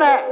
what's